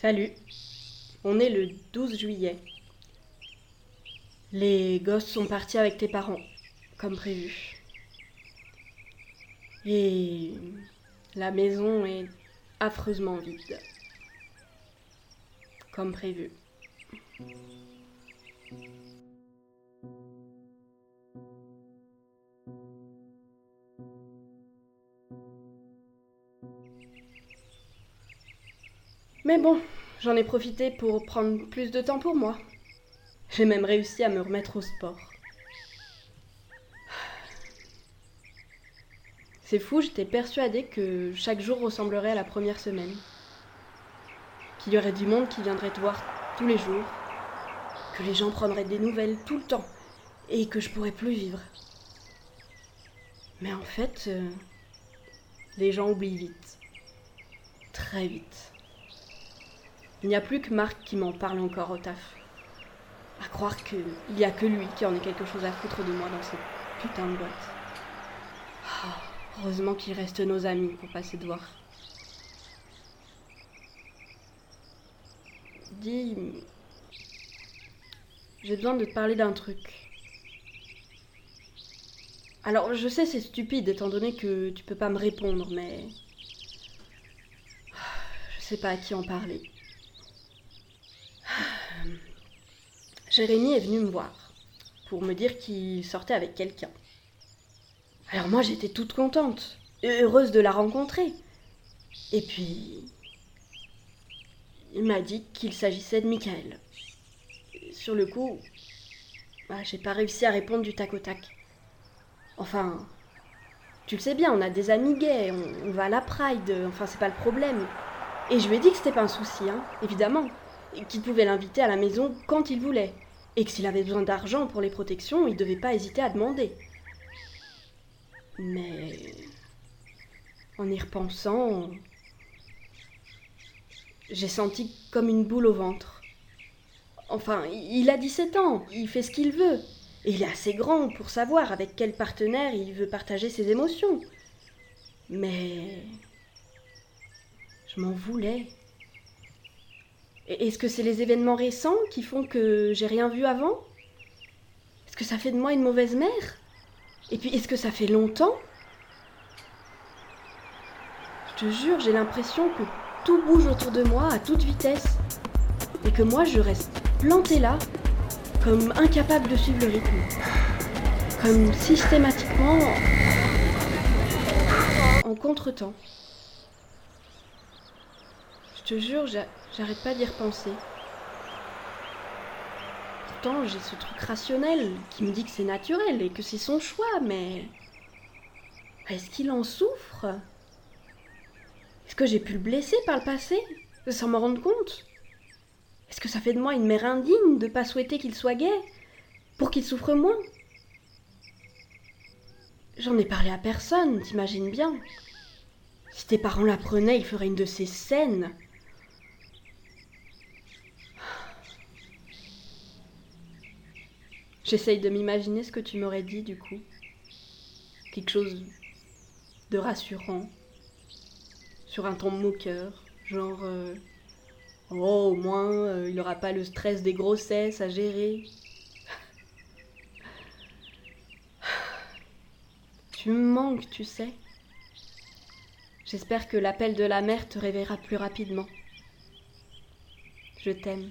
Salut. On est le 12 juillet. Les gosses sont partis avec tes parents, comme prévu. Et la maison est affreusement vide, comme prévu. Mais bon, j'en ai profité pour prendre plus de temps pour moi. J'ai même réussi à me remettre au sport. C'est fou, j'étais persuadée que chaque jour ressemblerait à la première semaine. Qu'il y aurait du monde qui viendrait te voir tous les jours. Que les gens prendraient des nouvelles tout le temps. Et que je pourrais plus vivre. Mais en fait, euh, les gens oublient vite. Très vite. Il n'y a plus que Marc qui m'en parle encore au taf. À croire qu'il n'y a que lui qui en ait quelque chose à foutre de moi dans cette putain de boîte. Oh, heureusement qu'il reste nos amis pour passer de voir. Dis. J'ai besoin de te parler d'un truc. Alors, je sais, c'est stupide étant donné que tu peux pas me répondre, mais. Je sais pas à qui en parler. Jérémy est venu me voir pour me dire qu'il sortait avec quelqu'un. Alors moi j'étais toute contente, heureuse de la rencontrer. Et puis il m'a dit qu'il s'agissait de Michael. Sur le coup, bah, j'ai pas réussi à répondre du tac au tac. Enfin, tu le sais bien, on a des amis gays, on, va à la Pride, enfin c'est pas le problème. Et je lui ai dit que c'était pas un souci, hein, évidemment, qu'il pouvait l'inviter à la maison quand il voulait et que s'il avait besoin d'argent pour les protections, il ne devait pas hésiter à demander. Mais en y repensant, j'ai senti comme une boule au ventre. Enfin, il a 17 ans, il fait ce qu'il veut, et il est assez grand pour savoir avec quel partenaire il veut partager ses émotions. Mais je m'en voulais. Est-ce que c'est les événements récents qui font que j'ai rien vu avant? Est-ce que ça fait de moi une mauvaise mère? Et puis, est-ce que ça fait longtemps? Je te jure, j'ai l'impression que tout bouge autour de moi à toute vitesse. Et que moi, je reste plantée là, comme incapable de suivre le rythme. Comme systématiquement en contretemps. Je te jure, j'arrête pas d'y repenser. Pourtant, j'ai ce truc rationnel qui me dit que c'est naturel et que c'est son choix, mais. Est-ce qu'il en souffre? Est-ce que j'ai pu le blesser par le passé sans m'en rendre compte? Est-ce que ça fait de moi une mère indigne de pas souhaiter qu'il soit gay Pour qu'il souffre moins? J'en ai parlé à personne, t'imagines bien. Si tes parents l'apprenaient, ils feraient une de ces scènes. J'essaye de m'imaginer ce que tu m'aurais dit du coup. Quelque chose de rassurant. Sur un ton moqueur. Genre. Euh, oh, au moins, euh, il n'aura pas le stress des grossesses à gérer. tu me manques, tu sais. J'espère que l'appel de la mère te réveillera plus rapidement. Je t'aime.